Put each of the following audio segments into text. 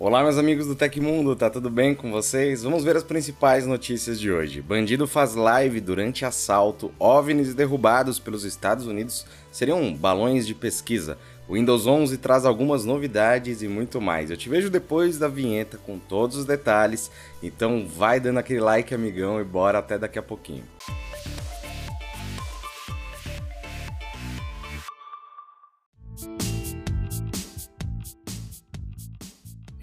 Olá, meus amigos do Tecmundo, tá tudo bem com vocês? Vamos ver as principais notícias de hoje. Bandido faz live durante assalto, OVNIs derrubados pelos Estados Unidos seriam balões de pesquisa. O Windows 11 traz algumas novidades e muito mais. Eu te vejo depois da vinheta com todos os detalhes, então vai dando aquele like, amigão, e bora até daqui a pouquinho.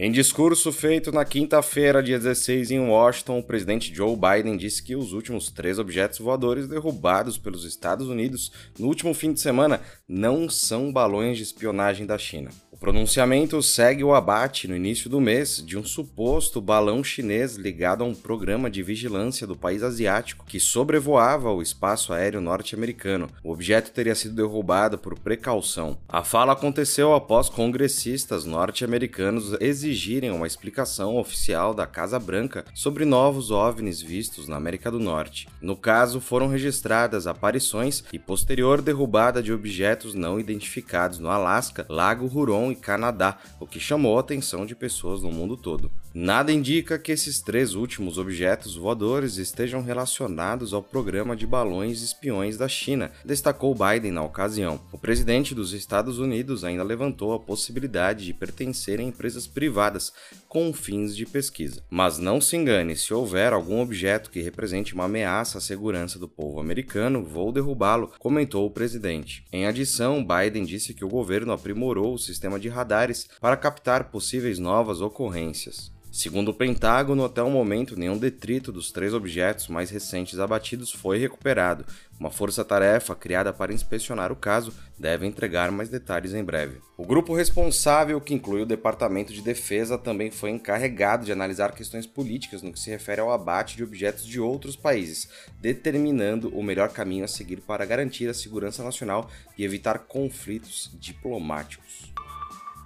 Em discurso feito na quinta-feira, dia 16, em Washington, o presidente Joe Biden disse que os últimos três objetos voadores derrubados pelos Estados Unidos no último fim de semana não são balões de espionagem da China. O pronunciamento segue o abate no início do mês de um suposto balão chinês ligado a um programa de vigilância do país asiático que sobrevoava o espaço aéreo norte-americano. O objeto teria sido derrubado por precaução. A fala aconteceu após congressistas norte-americanos exigirem uma explicação oficial da Casa Branca sobre novos OVNIs vistos na América do Norte. No caso, foram registradas aparições e posterior derrubada de objetos não identificados no Alasca, Lago Huron e Canadá, o que chamou a atenção de pessoas no mundo todo. Nada indica que esses três últimos objetos voadores estejam relacionados ao programa de balões espiões da China, destacou Biden na ocasião. O presidente dos Estados Unidos ainda levantou a possibilidade de pertencerem a empresas privadas com fins de pesquisa. Mas não se engane, se houver algum objeto que represente uma ameaça à segurança do povo americano, vou derrubá-lo, comentou o presidente. Em adição, Biden disse que o governo aprimorou o sistema sistema de radares para captar possíveis novas ocorrências. Segundo o Pentágono, até o momento, nenhum detrito dos três objetos mais recentes abatidos foi recuperado. Uma força-tarefa criada para inspecionar o caso deve entregar mais detalhes em breve. O grupo responsável, que inclui o Departamento de Defesa, também foi encarregado de analisar questões políticas no que se refere ao abate de objetos de outros países, determinando o melhor caminho a seguir para garantir a segurança nacional e evitar conflitos diplomáticos.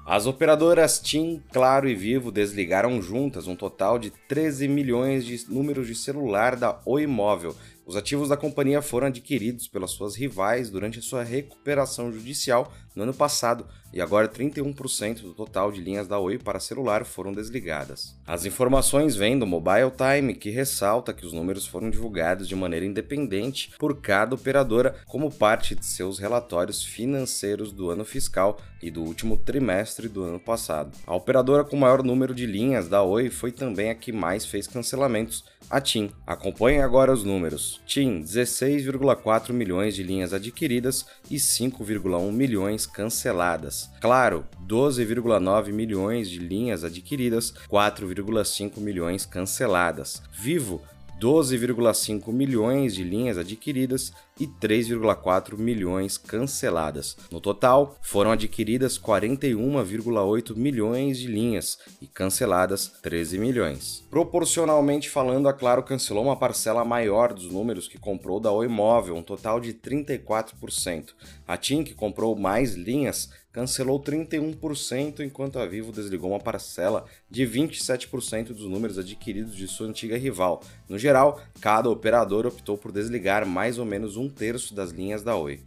As operadoras TIM, Claro e Vivo desligaram juntas um total de 13 milhões de números de celular da Oi Móvel os ativos da companhia foram adquiridos pelas suas rivais durante a sua recuperação judicial no ano passado e agora 31% do total de linhas da Oi para celular foram desligadas. As informações vêm do Mobile Time, que ressalta que os números foram divulgados de maneira independente por cada operadora como parte de seus relatórios financeiros do ano fiscal e do último trimestre do ano passado. A operadora com maior número de linhas da Oi foi também a que mais fez cancelamentos, a TIM. Acompanhe agora os números. TIM 16,4 milhões de linhas adquiridas e 5,1 milhões canceladas. Claro, 12,9 milhões de linhas adquiridas, 4,5 milhões canceladas. Vivo 12,5 milhões de linhas adquiridas e 3,4 milhões canceladas. No total, foram adquiridas 41,8 milhões de linhas e canceladas 13 milhões. Proporcionalmente falando, a Claro cancelou uma parcela maior dos números que comprou da Oi Móvel, um total de 34%. A TIM, que comprou mais linhas, cancelou 31%, enquanto a Vivo desligou uma parcela de 27% dos números adquiridos de sua antiga rival. No geral, cada operador optou por desligar mais ou menos um terço das linhas da Oi.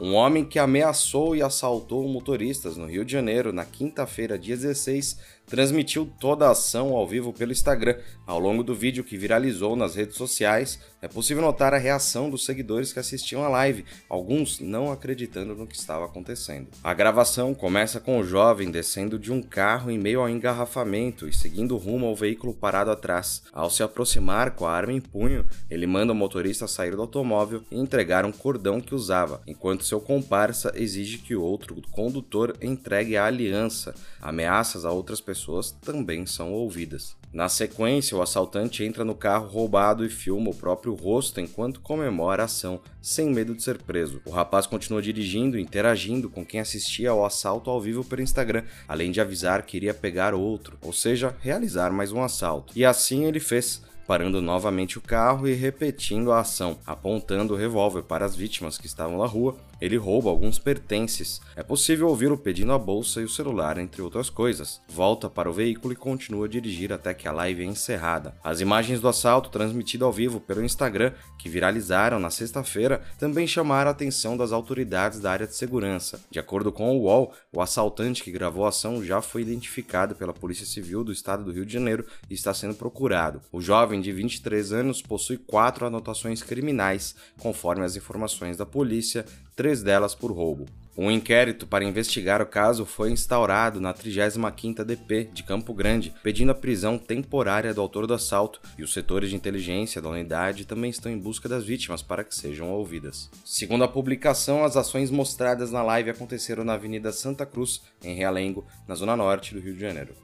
Um homem que ameaçou e assaltou motoristas no Rio de Janeiro na quinta-feira, dia 16, transmitiu toda a ação ao vivo pelo Instagram. Ao longo do vídeo que viralizou nas redes sociais, é possível notar a reação dos seguidores que assistiam à live, alguns não acreditando no que estava acontecendo. A gravação começa com o jovem descendo de um carro em meio ao engarrafamento e seguindo rumo ao veículo parado atrás. Ao se aproximar com a arma em punho, ele manda o motorista sair do automóvel e entregar um cordão que usava, enquanto seu comparsa exige que o outro condutor entregue a aliança. Ameaças a outras pessoas pessoas também são ouvidas. Na sequência, o assaltante entra no carro roubado e filma o próprio rosto enquanto comemora a ação, sem medo de ser preso. O rapaz continua dirigindo e interagindo com quem assistia ao assalto ao vivo pelo Instagram, além de avisar que iria pegar outro, ou seja, realizar mais um assalto. E assim ele fez parando novamente o carro e repetindo a ação, apontando o revólver para as vítimas que estavam na rua ele rouba alguns pertences. É possível ouvi-lo pedindo a bolsa e o celular, entre outras coisas. Volta para o veículo e continua a dirigir até que a live é encerrada. As imagens do assalto, transmitido ao vivo pelo Instagram, que viralizaram na sexta-feira, também chamaram a atenção das autoridades da área de segurança. De acordo com o UOL, o assaltante que gravou a ação já foi identificado pela Polícia Civil do Estado do Rio de Janeiro e está sendo procurado. O jovem de 23 anos possui quatro anotações criminais, conforme as informações da polícia, três delas por roubo. Um inquérito para investigar o caso foi instaurado na 35ª DP de Campo Grande, pedindo a prisão temporária do autor do assalto, e os setores de inteligência da unidade também estão em busca das vítimas para que sejam ouvidas. Segundo a publicação, as ações mostradas na live aconteceram na Avenida Santa Cruz, em Realengo, na zona norte do Rio de Janeiro.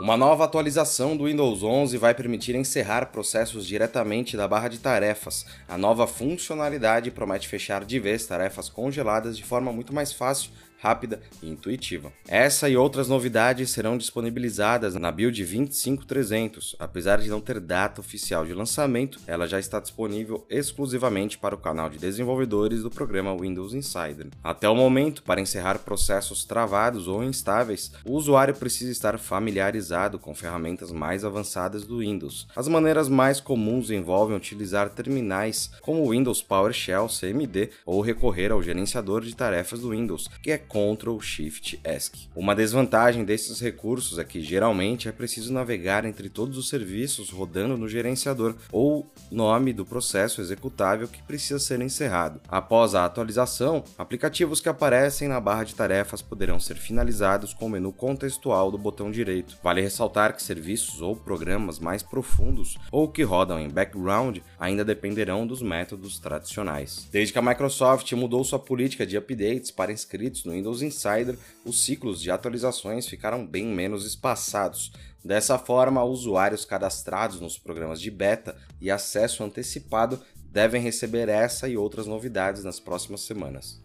Uma nova atualização do Windows 11 vai permitir encerrar processos diretamente da barra de tarefas. A nova funcionalidade promete fechar de vez tarefas congeladas de forma muito mais fácil rápida e intuitiva. Essa e outras novidades serão disponibilizadas na build 25300. Apesar de não ter data oficial de lançamento, ela já está disponível exclusivamente para o canal de desenvolvedores do programa Windows Insider. Até o momento, para encerrar processos travados ou instáveis, o usuário precisa estar familiarizado com ferramentas mais avançadas do Windows. As maneiras mais comuns envolvem utilizar terminais como o Windows PowerShell CMD ou recorrer ao gerenciador de tarefas do Windows, que é Ctrl Shift ESC. Uma desvantagem desses recursos é que geralmente é preciso navegar entre todos os serviços rodando no gerenciador ou nome do processo executável que precisa ser encerrado. Após a atualização, aplicativos que aparecem na barra de tarefas poderão ser finalizados com o menu contextual do botão direito. Vale ressaltar que serviços ou programas mais profundos ou que rodam em background ainda dependerão dos métodos tradicionais. Desde que a Microsoft mudou sua política de updates para inscritos no Windows Insider, os ciclos de atualizações ficaram bem menos espaçados. Dessa forma, usuários cadastrados nos programas de beta e acesso antecipado devem receber essa e outras novidades nas próximas semanas.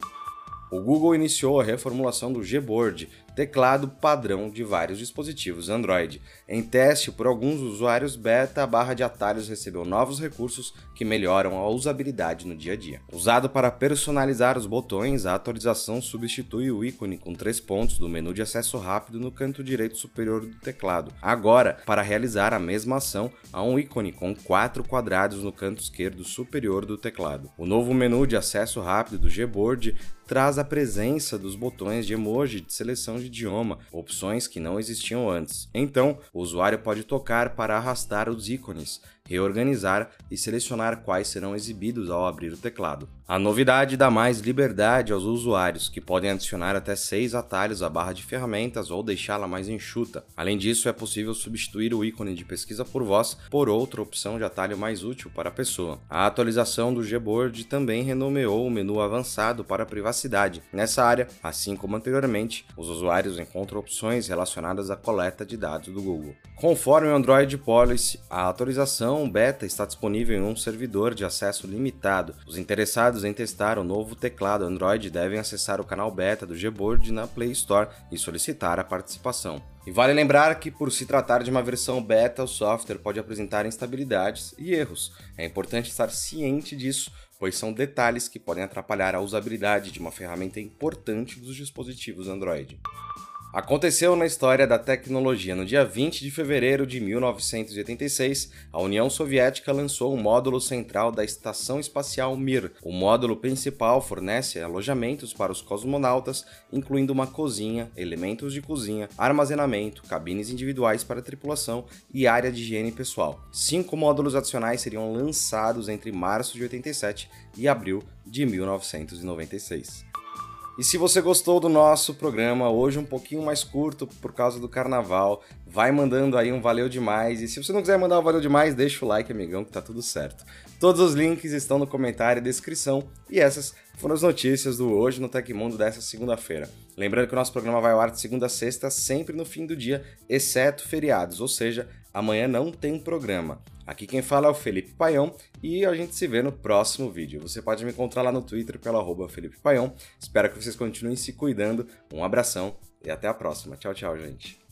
O Google iniciou a reformulação do Gboard, teclado padrão de vários dispositivos Android. Em teste por alguns usuários beta, a barra de atalhos recebeu novos recursos que melhoram a usabilidade no dia a dia. Usado para personalizar os botões, a atualização substitui o ícone com três pontos do menu de acesso rápido no canto direito superior do teclado. Agora, para realizar a mesma ação, há um ícone com quatro quadrados no canto esquerdo superior do teclado. O novo menu de acesso rápido do Gboard traz a presença dos botões de emoji de seleção de idioma, opções que não existiam antes. Então, o usuário pode tocar para arrastar os ícones, reorganizar e selecionar quais serão exibidos ao abrir o teclado. A novidade dá mais liberdade aos usuários, que podem adicionar até seis atalhos à barra de ferramentas ou deixá-la mais enxuta. Além disso, é possível substituir o ícone de pesquisa por voz por outra opção de atalho mais útil para a pessoa. A atualização do Gboard também renomeou o menu avançado para privacidade. Nessa área, assim como anteriormente, os usuários encontram opções relacionadas à coleta de dados do Google. Conforme o Android Policy, a atualização beta está disponível em um servidor de acesso limitado. Os interessados em testar o novo teclado Android devem acessar o canal beta do Gboard na Play Store e solicitar a participação. E vale lembrar que, por se tratar de uma versão beta, o software pode apresentar instabilidades e erros. É importante estar ciente disso, pois são detalhes que podem atrapalhar a usabilidade de uma ferramenta importante dos dispositivos Android. Aconteceu na história da tecnologia. No dia 20 de fevereiro de 1986, a União Soviética lançou o módulo central da Estação Espacial Mir. O módulo principal fornece alojamentos para os cosmonautas, incluindo uma cozinha, elementos de cozinha, armazenamento, cabines individuais para a tripulação e área de higiene pessoal. Cinco módulos adicionais seriam lançados entre março de 87 e abril de 1996. E se você gostou do nosso programa, hoje um pouquinho mais curto por causa do carnaval, vai mandando aí um valeu demais. E se você não quiser mandar um valeu demais, deixa o like, amigão, que tá tudo certo. Todos os links estão no comentário e descrição. E essas foram as notícias do Hoje no Tecmundo dessa segunda-feira. Lembrando que o nosso programa vai ao ar de segunda a sexta, sempre no fim do dia, exceto feriados, ou seja, amanhã não tem programa. Aqui quem fala é o Felipe Paião e a gente se vê no próximo vídeo. Você pode me encontrar lá no Twitter pelo Felipe Paião. Espero que vocês continuem se cuidando. Um abração e até a próxima. Tchau, tchau, gente.